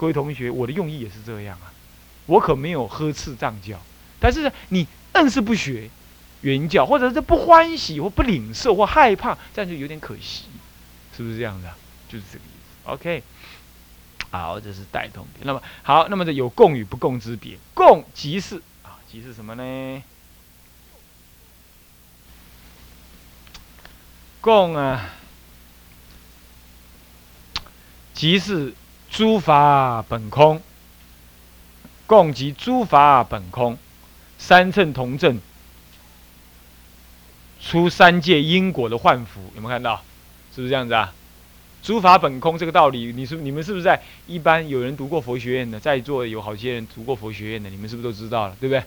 各位同学，我的用意也是这样啊，我可没有呵斥藏教，但是你硬是不学原教，或者是不欢喜或不领受或害怕，这样就有点可惜，是不是这样的？就是这个意思。OK，好，这是带动点。那么好，那么这有共与不共之别，共即是啊，即是什么呢？共啊，即是诸法本空。共即诸法本空，三乘同证，出三界因果的幻符，有没有看到？是不是这样子啊？诸法本空这个道理，你是你们是不是在一般有人读过佛学院的，在座有好些人读过佛学院的，你们是不是都知道了？对不对？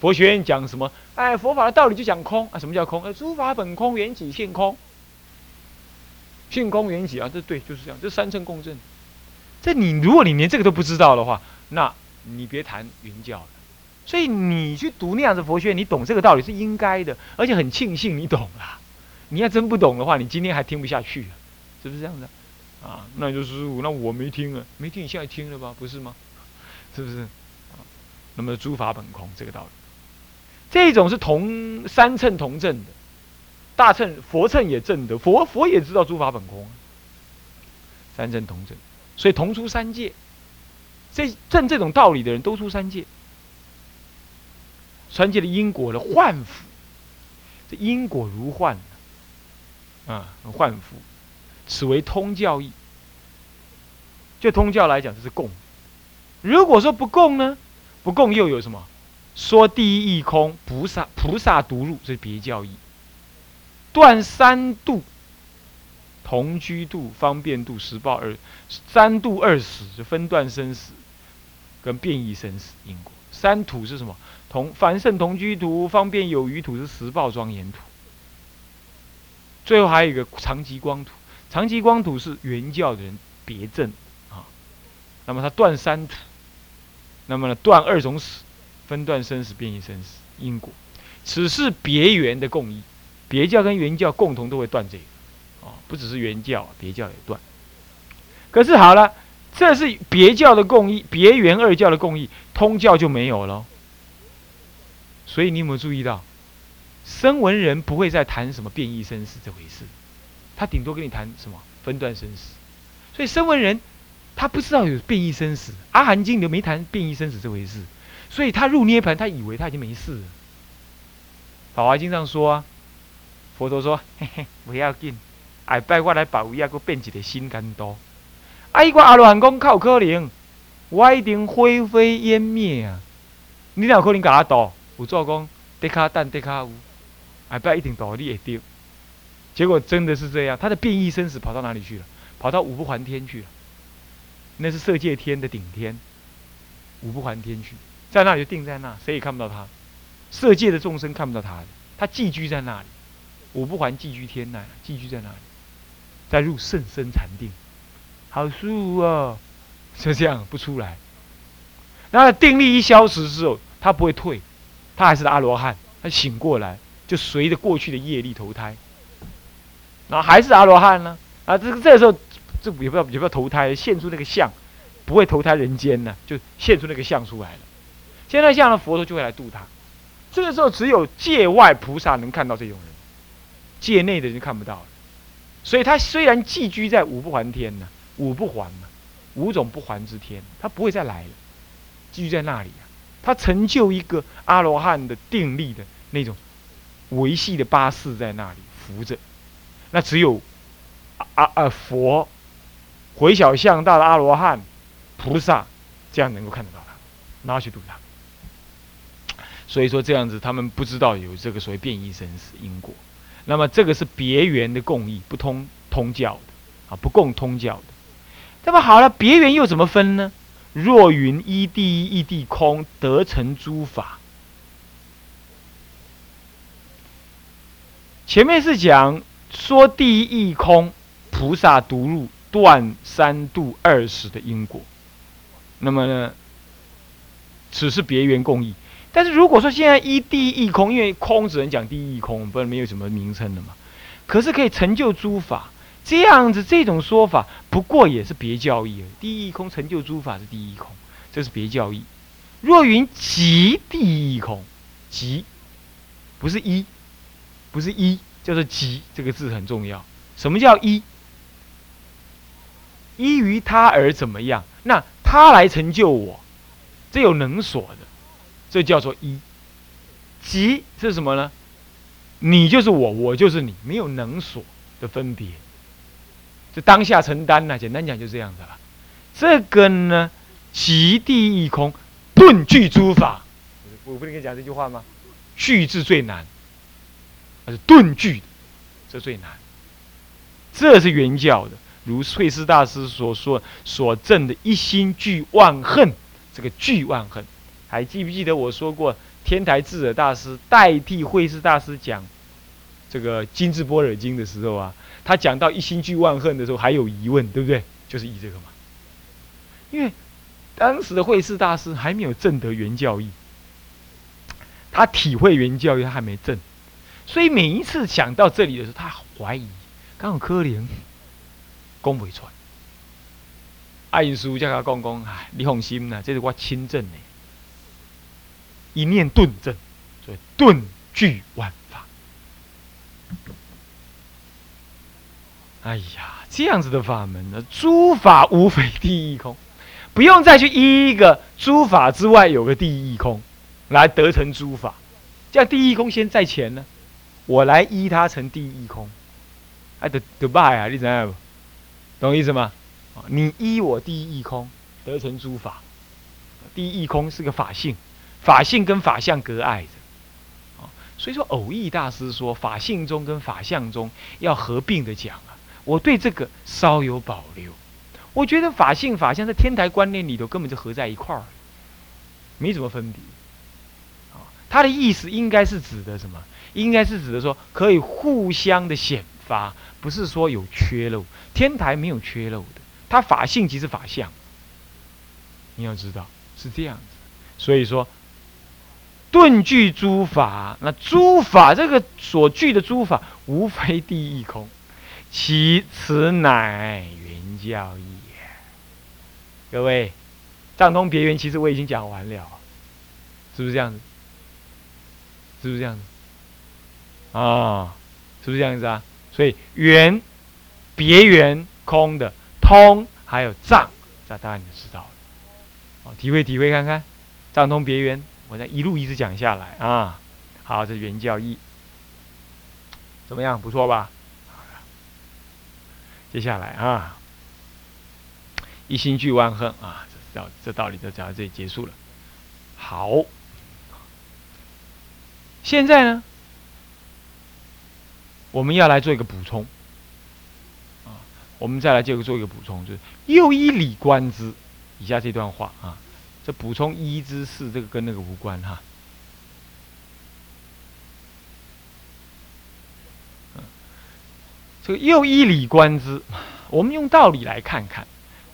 佛学院讲什么？哎，佛法的道理就讲空啊！什么叫空？呃，诸法本空，缘起性空，性空缘起啊！这对，就是这样，这三乘共振。这你如果你连这个都不知道的话，那你别谈云教了。所以你去读那样子佛学，你懂这个道理是应该的，而且很庆幸你懂了。你要真不懂的话，你今天还听不下去，是不是这样的？啊，那就是那我没听啊，没听，你现在听了吧？不是吗？是不是？啊，那么诸法本空这个道理。这种是同三乘同证的，大乘佛乘也证的，佛佛也知道诸法本空，三乘同证，所以同出三界。这证这种道理的人都出三界，三界的因果的幻符，这因果如幻，啊，幻符，此为通教义。就通教来讲，这是共。如果说不共呢？不共又有什么？说第一义空，菩萨菩萨独入，这是别教义。断三度，同居度、方便度、十报二三度二死，就分段生死跟变异生死因果。三土是什么？同凡圣同居图、方便有余土是十报庄严土。最后还有一个长极光土，长极光土是原教的人别证啊。那么他断三土，那么呢断二种死。分段生死，变异生死因果，此是别缘的共义。别教跟原教共同都会断这个，哦，不只是原教，别教也断。可是好了，这是别教的共义，别原二教的共义，通教就没有了。所以你有没有注意到，声闻人不会再谈什么变异生死这回事，他顶多跟你谈什么分段生死。所以声闻人他不知道有变异生死，阿含经都没谈变异生死这回事。所以他入涅盘，他以为他已经没事了。法华经上说啊，佛陀说：“ 嘿嘿，不要紧，哎，拜我来保佑，还佫变一个新甘多。啊，伊个阿罗汉讲靠可能，我一定灰飞烟灭啊！你哪有可能甲我度？有做讲得卡蛋得卡乌，哎，拜一定度你会丢。结果真的是这样，他的变异生死跑到哪里去了？跑到五不还天去了。那是色界天的顶天，五不还天去。”在那里就定在那，谁也看不到他。色界的众生看不到他的，他寄居在那里。五不还寄居天那，寄居在那里，再入甚深禅定，好舒服哦。就这样不出来。那定力一消失之后，他不会退，他还是阿罗汉。他醒过来，就随着过去的业力投胎。然后还是阿罗汉呢？啊，这个这个时候，这也不要也不要投胎，现出那个相，不会投胎人间呢，就现出那个相出来了。现在这样的佛陀就会来度他，这个时候只有界外菩萨能看到这种人，界内的人看不到了。所以他虽然寄居在五不还天呢，五不还嘛，五种不还之天，他不会再来了，寄居在那里啊。他成就一个阿罗汉的定力的那种维系的八士在那里扶着，那只有阿啊佛回小向大的阿罗汉菩萨这样能够看得到他，拿去度他。所以说这样子，他们不知道有这个所谓变异生死因果。那么这个是别缘的共义，不通通教的啊，不共通教的。那么好了，别缘又怎么分呢？若云一地一地空，得成诸法。前面是讲说第一义空，菩萨独入断三度二十的因果。那么呢，此是别缘共义。但是如果说现在一地一空，因为空只能讲第一空，不然没有什么名称的嘛。可是可以成就诸法，这样子这种说法，不过也是别教义。第一空成就诸法是第一空，这是别教义。若云即第一空，即不是一，不是一，叫做即，这个字很重要。什么叫一？依于他而怎么样？那他来成就我，这有能所的，这叫做一。即是什么呢？你就是我，我就是你，没有能所的分别。这当下承担呢，简单讲就这样子了。这个呢，即地一空，顿具诸法。我不是跟你讲这句话吗？具字最难，还是顿具，这最难。这是原教的。如慧师大师所说所证的一心具万恨，这个具万恨，还记不记得我说过天台智者大师代替慧师大师讲这个金智波若经的时候啊，他讲到一心具万恨的时候还有疑问，对不对？就是以这个嘛，因为当时的慧师大师还没有证得原教义，他体会原教义他还没证，所以每一次想到这里的时候，他怀疑，刚好可怜。讲不出，爱因斯叫他讲讲，哎，你放心呐，这是我亲证的，一念顿证，所以顿具万法。哎呀，这样子的法门呢，诸法无非第一空，不用再去依一个诸法之外有个第一空来得成诸法，这样第一空先在前呢，我来依它成第一空，哎，得得拜啊，你怎样？懂意思吗？你依我第一空得成诸法，第一空是个法性，法性跟法相隔碍着，啊，所以说偶义大师说法性中跟法相中要合并的讲啊，我对这个稍有保留。我觉得法性法相在天台观念里头根本就合在一块儿，没怎么分别。啊，他的意思应该是指的什么？应该是指的说可以互相的显发。不是说有缺漏，天台没有缺漏的，它法性即是法相。你要知道是这样子，所以说顿具诸法，那诸法这个所具的诸法，无非第一空，其此乃原教也。各位，藏通别圆，其实我已经讲完了，是不是这样子？是不是这样子？啊，是不是这样子啊？所以圆、别圆、空的通，还有藏，这当然你就知道了。哦，体会体会看看，藏通别圆，我再一路一直讲下来啊。好，这是原教义，怎么样？不错吧？接下来啊，一心俱万恨啊，这道这道理就讲到这里结束了。好，现在呢？我们要来做一个补充，啊，我们再来就做一个补充，就是又依理观之。以下这段话啊，这补充一之四，这个跟那个无关哈。这个又依理观之，我们用道理来看看，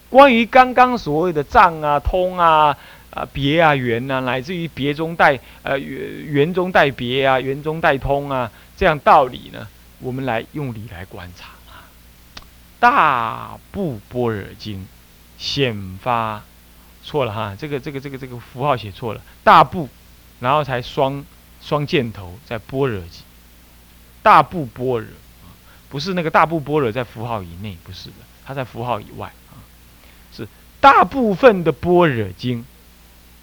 关于刚刚所谓的藏啊、通啊、啊别啊、圆啊，乃至于别中带呃圆圆中带别啊、圆中带通啊，这样道理呢？我们来用理来观察啊，《大部般若经》显发错了哈，这个这个这个这个符号写错了，大部，然后才双双箭头在般若经，大部般若不是那个大部般若在符号以内，不是的，它在符号以外啊，是大部分的般若经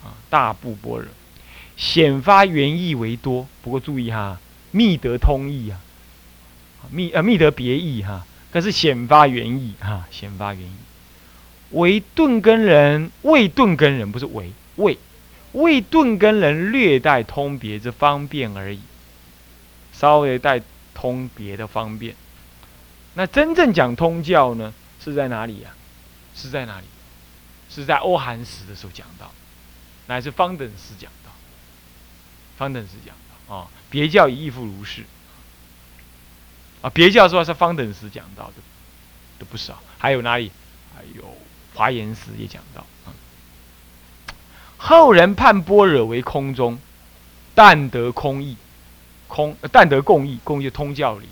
啊，大部般若显发原意为多，不过注意哈，密得通义啊。密呃密得别意哈，可是显发原意哈，显发原意。为顿根人，为顿根人不是为为为顿根人略带通别之方便而已，稍微带通别的方便。那真正讲通教呢，是在哪里呀？是在哪里？是在欧韩时的时候讲到，乃是方等时讲到，方等时讲到啊，别教以亦复如是。啊，别教说是方等时讲到的，都不少。还有哪里？还有华严师也讲到。后人判般若为空中，但得空义，空但得共义，共义通教理。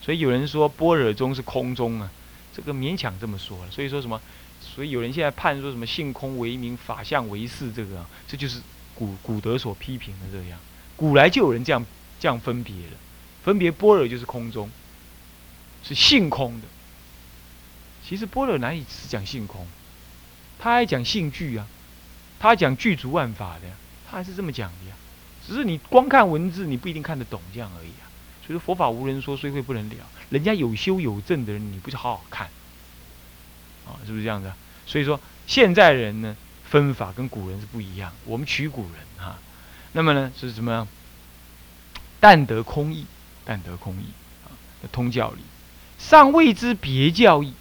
所以有人说般若中是空中啊，这个勉强这么说了。所以说什么？所以有人现在判说什么性空为名，法相为事，这个这就是古古德所批评的这样。古来就有人这样这样分别了，分别般若就是空中，是性空的。其实般若哪里只讲性空？他还讲性具啊，他还讲具足万法的，他还是这么讲的呀。只是你光看文字，你不一定看得懂这样而已啊。所以说佛法无人说，虽会不能了。人家有修有证的人，你不是好好看啊？是不是这样子？所以说现在人呢，分法跟古人是不一样。我们取古人哈，那么呢是什么样？但得空义，但得空义啊，通教理，尚未知别教义，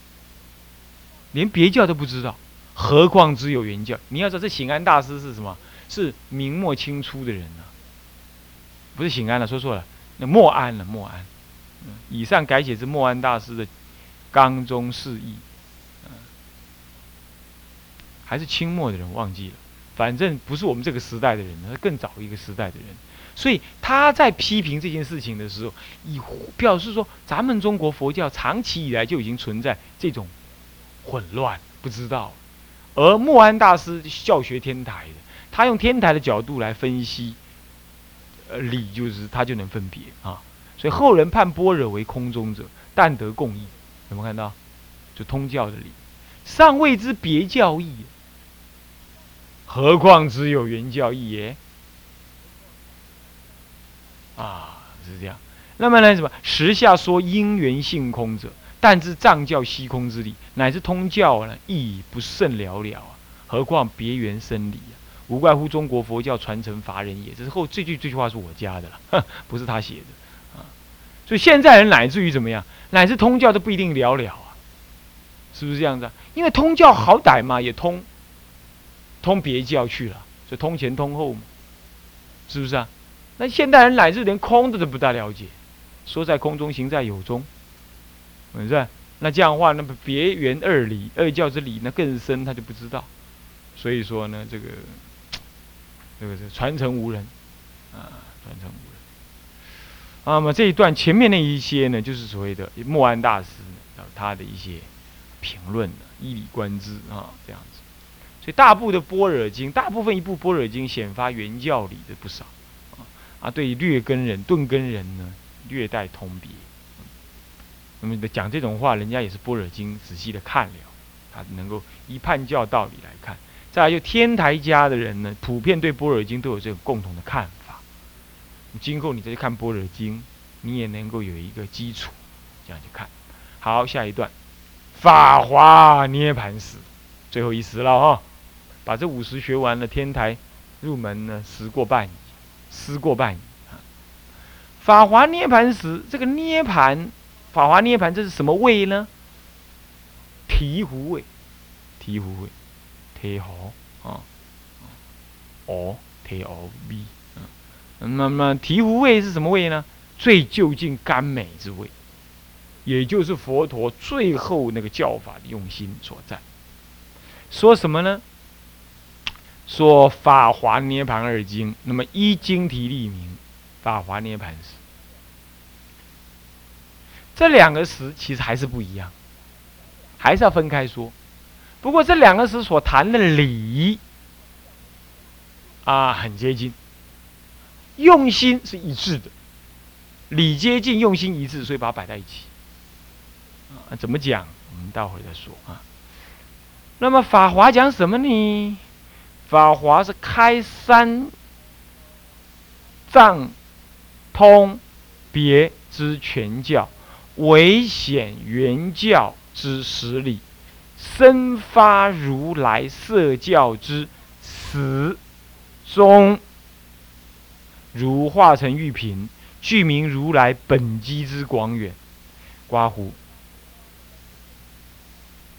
连别教都不知道，何况只有原教？你要知道，这醒安大师是什么？是明末清初的人呢，不是醒安了，说错了，那莫安了，莫安。以上改写自莫安大师的《纲中释义》，还是清末的人忘记了，反正不是我们这个时代的人，是更早一个时代的人。所以他在批评这件事情的时候，以表示说，咱们中国佛教长期以来就已经存在这种混乱，不知道。而莫安大师教学天台的。他用天台的角度来分析，呃，理就是他就能分别啊，所以后人判般若为空中者，但得共义，有没有看到？就通教的理，尚未知别教义，何况只有原教义耶？啊，是这样。那么呢，什么？时下说因缘性空者，但知藏教虚空之理，乃至通教呢，亦不甚了了啊，何况别缘生理啊？无怪乎中国佛教传承乏人也，这是后这句这句话是我加的了，不是他写的啊。所以现在人乃至于怎么样，乃至通教都不一定了了啊，是不是这样子？因为通教好歹嘛，也通通别教去了，就通前通后嘛，是不是啊？那现代人乃至连空的都不大了解，说在空中行在有中，是不是？那这样的话，那么别圆二理二教之理那更深，他就不知道。所以说呢，这个。这个是传承无人，啊，传承无人。那么这一段前面那一些呢，就是所谓的莫安大师他的一些评论的，依理观之啊，这样子。所以大部的般若经，大部分一部般若经显发原教理的不少，啊啊，对劣根人、钝根人呢，略带通别。那么讲这种话，人家也是般若经仔细的看了，他能够一判教道理来看。再来就天台家的人呢，普遍对般若经都有这个共同的看法。今后你再去看般若经，你也能够有一个基础，这样去看。好，下一段，法华涅盘时，最后一时了哈，把这五十学完了，天台入门呢，时过半矣，思过半矣啊。法华涅盘时，这个涅盘，法华涅盘这是什么位呢？醍醐位，醍醐位。提壶啊，哦，提壶味，嗯，那么醍醐味是什么味呢？最就近甘美之味，也就是佛陀最后那个教法的用心所在。说什么呢？说法华涅盘二经，那么一经题立名法华涅盘时，这两个时其实还是不一样，还是要分开说。不过这两个词所谈的理啊，很接近，用心是一致的，理接近，用心一致，所以把它摆在一起。啊，怎么讲？我们待会儿再说啊。那么法华讲什么呢？法华是开三藏通别之全教，唯显原教之实理。生发如来色教之始终，如化成玉品，具名如来本机之广远。刮胡，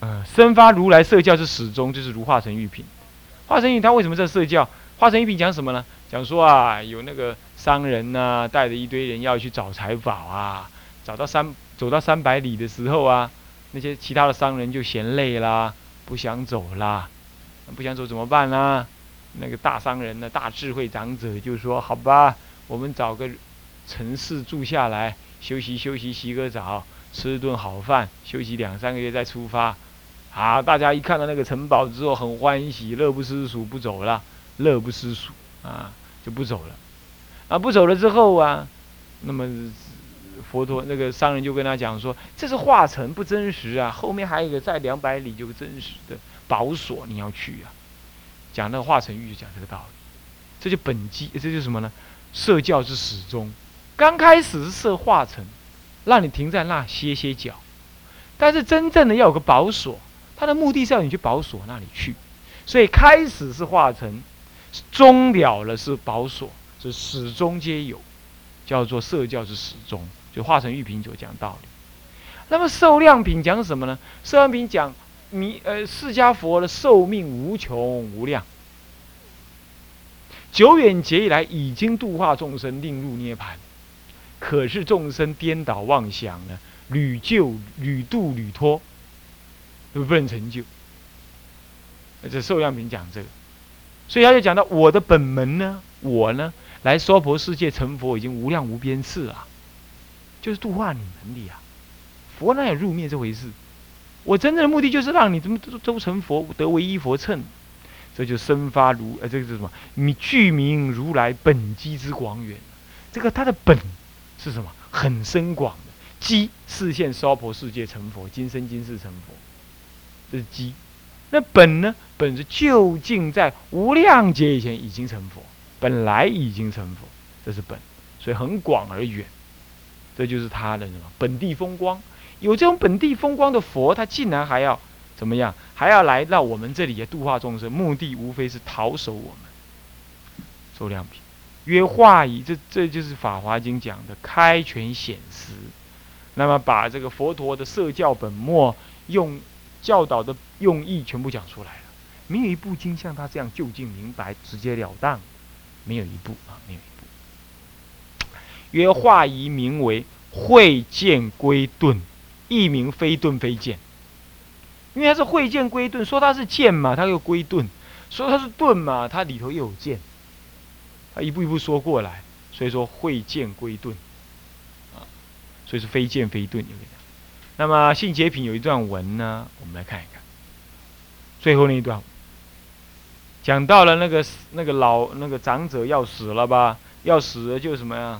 呃，生发如来色教之始终，就是如化成玉品。化成玉，他为什么这色教？化成玉品讲什么呢？讲说啊，有那个商人呐，带着一堆人要去找财宝啊，找到三走到三百里的时候啊。那些其他的商人就嫌累啦，不想走啦，不想走怎么办呢？那个大商人呢，大智慧长者就说：“好吧，我们找个城市住下来，休息休息，洗个澡，吃顿好饭，休息两三个月再出发。啊，大家一看到那个城堡之后，很欢喜，乐不思蜀，不走了，乐不思蜀啊，就不走了。啊，不走了之后啊，那么佛陀那个商人就跟他讲说，这是化城，不真实啊。后面还有一个在两百里就真实的宝所，你要去啊。讲那个化城玉就讲这个道理，这就本机，这就是什么呢？设教之始终。刚开始是设化城，让你停在那歇歇脚，但是真正的要有个宝所。他的目的是要你去宝所那里去，所以开始是化成，终了了是宝所，是始终皆有，叫做色教之始终，就化成玉瓶酒讲道理。那么寿量品讲什么呢？寿量品讲弥呃释迦佛的寿命无穷无量，久远劫以来已经度化众生，令入涅盘，可是众生颠倒妄想呢，屡救屡度屡脱。都不能成就。这寿样品讲这个，所以他就讲到我的本门呢，我呢来娑婆世界成佛已经无量无边次啊，就是度化你们的呀。佛哪有入灭这回事？我真正的目的就是让你怎么都都成佛，得唯一佛乘。这就生发如呃，这个是什么？你具名如来本机之广远。这个他的本是什么？很深广的机，视现娑婆世界成佛，今生今世成佛。这是机，那本呢？本是就近在无量劫以前已经成佛，本来已经成佛，这是本，所以很广而远。这就是他的什么本地风光？有这种本地风光的佛，他竟然还要怎么样？还要来到我们这里也度化众生，目的无非是讨守我们。周量品曰化以这这就是《法华经》讲的开权显实。那么把这个佛陀的设教本末用。教导的用意全部讲出来了，没有一部经像他这样就近明白、直截了当，没有一部啊，没有一部。曰化仪名为会见归顿，一名非顿非剑，因为它是会见归顿，说它是剑嘛，它又归顿；说它是顿嘛，它里头又有剑。他一步一步说过来，所以说会见归顿，啊，所以是非剑非顿，那么性解品有一段文呢，我们来看一看。最后那一段，讲到了那个那个老那个长者要死了吧？要死了就什么呀？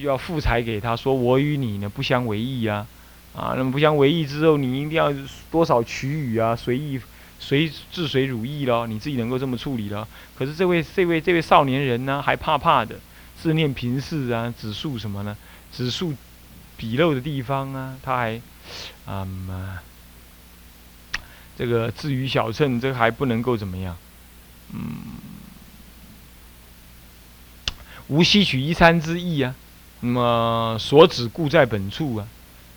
要复财给他，说我与你呢不相为意啊，啊，那么不相为意之后，你一定要多少取予啊？随意随治随如意咯，你自己能够这么处理了。可是这位这位这位少年人呢，还怕怕的，自念平视啊，指数什么呢？指数笔漏的地方啊，他还。啊，这个至于小乘，这还不能够怎么样？嗯，无吸取一餐之意啊。那么所指故在本处啊，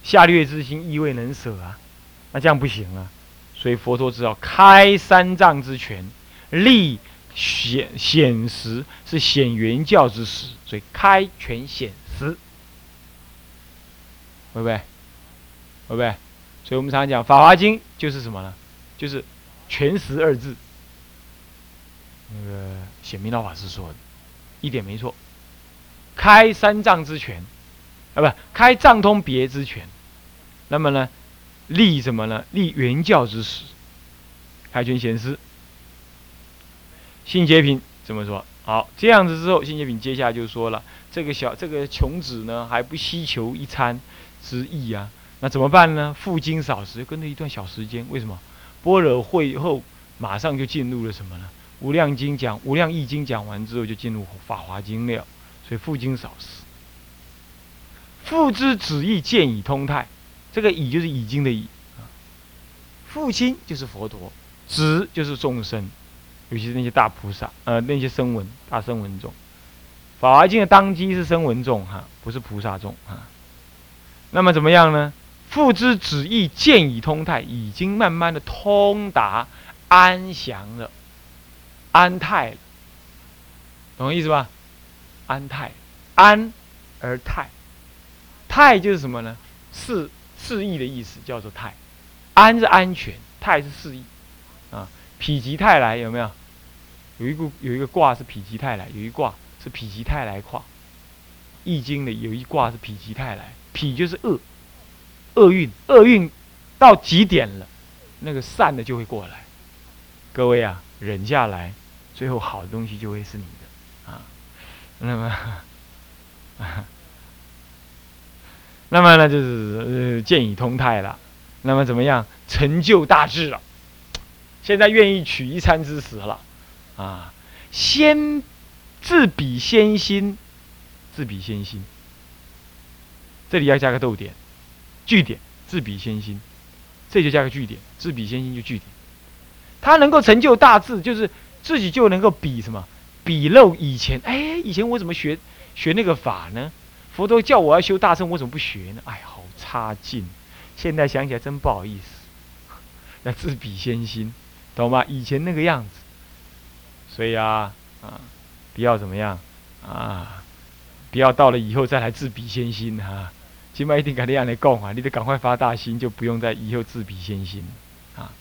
下劣之心亦未能舍啊。那这样不行啊。所以佛陀知道开三藏之权，立显显实是显原教之实，所以开权显实，会不会？对不对？所以我们常常讲《法华经》就是什么呢？就是“全实”二字。那个显明老法师说的，一点没错。开三藏之权，啊，不，开藏通别之权。那么呢，立什么呢？立原教之始，开权显实。信解品怎么说？好，这样子之后，信解品接下来就说了：这个小这个穷子呢，还不希求一餐之意啊。那怎么办呢？复经少时，跟着一段小时间。为什么？般若会后，马上就进入了什么呢？无量经讲，无量易经讲完之后，就进入法华经了。所以复经少时。父之子意见以通泰，这个以就是已经的已。父亲就是佛陀，子就是众生，尤其是那些大菩萨，呃，那些声闻大声闻众。法华经的当机是声闻众哈，不是菩萨众啊。那么怎么样呢？父之子意见已通泰，已经慢慢的通达安详了，安泰了，懂意思吧？安泰，安而泰，泰就是什么呢？是适意的意思，叫做泰。安是安全，泰是适意。啊，否极泰来有没有？有一个有一个卦是否极泰来，有一卦是否极泰来卦。易经的有一卦是否极泰来，否就是恶，厄运，厄运到极点了，那个善的就会过来。各位啊，忍下来，最后好的东西就会是你的啊。那么，那么呢，就是呃见以通泰了。那么怎么样，成就大志了？现在愿意取一餐之食了啊！先自比先心，自比先心。这里要加个逗点，句点，自比先心，这就加个句点，自比先心就句点。他能够成就大志，就是自己就能够比什么？比漏以前。哎，以前我怎么学学那个法呢？佛陀叫我要修大乘，我怎么不学呢？哎，好差劲！现在想起来真不好意思。要自比先心，懂吗？以前那个样子。所以啊啊，不要怎么样啊，不要到了以后再来自比先心哈。起码一定赶紧让你供啊，你得赶快发大心，就不用再以后自比先心啊。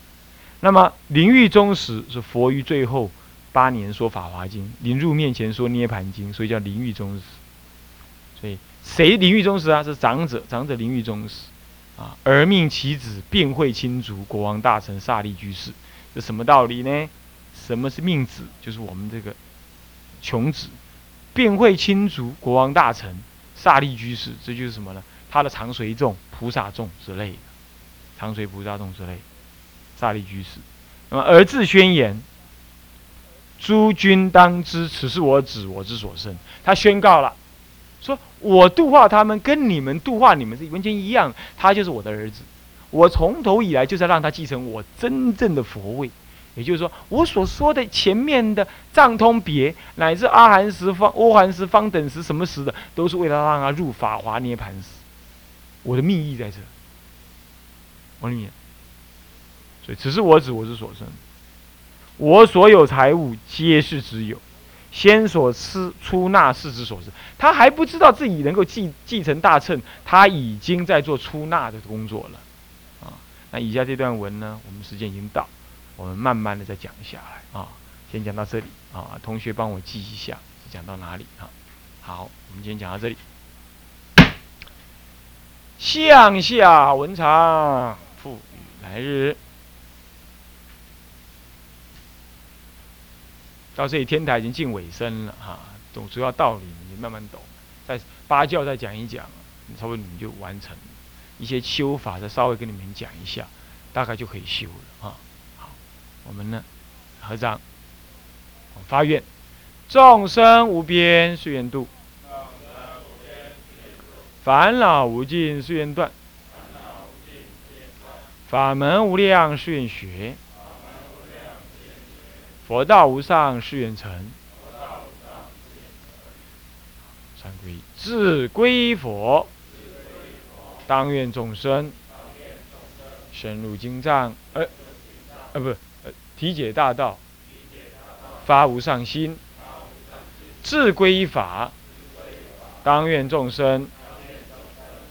那么临狱终时是佛于最后八年说《法华经》，临入面前说《涅盘经》，所以叫临狱终时。所以谁临狱终时啊？是长者，长者临狱终时啊。而命其子便会亲族国王大臣萨利居士，这什么道理呢？什么是命子？就是我们这个穷子，便会亲族、国王大臣、萨利居士，这就是什么呢？他的长随众、菩萨众之类的，长随菩萨众之类，萨利居士。那么儿自宣言：诸君当知，此是我子，我之所生。他宣告了，说我度化他们，跟你们度化你们是完全一样。他就是我的儿子，我从头以来就是要让他继承我真正的佛位。也就是说，我所说的前面的藏通别，乃至阿含时方、阿含时方等时什么时的，都是为了让他入法华涅盘时。我的密意在这。我里面，所以此是我子，我之所生。我所有财物皆是之有，先所吃出纳是之所生。他还不知道自己能够继继承大乘，他已经在做出纳的工作了。啊，那以下这段文呢，我们时间已经到。我们慢慢的再讲下来啊，先讲到这里啊，同学帮我记一下，讲到哪里啊？好，我们今天讲到这里。向下文长赋予来日，到这里天台已经近尾声了哈，懂主要道理你慢慢懂，在八教再讲一讲，差不多你们就完成一些修法，再稍微跟你们讲一下，大概就可以修了啊。好我们呢，合掌，发愿，众生无边誓愿度，烦恼无尽誓愿断，法门无量誓愿学，佛道无上誓愿成，三归自归佛，当愿众生深入经藏，呃，呃不。体解大道，发无上心，自归依法，当愿众生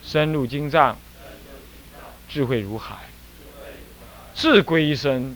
深入经藏，智慧如海，自归依身，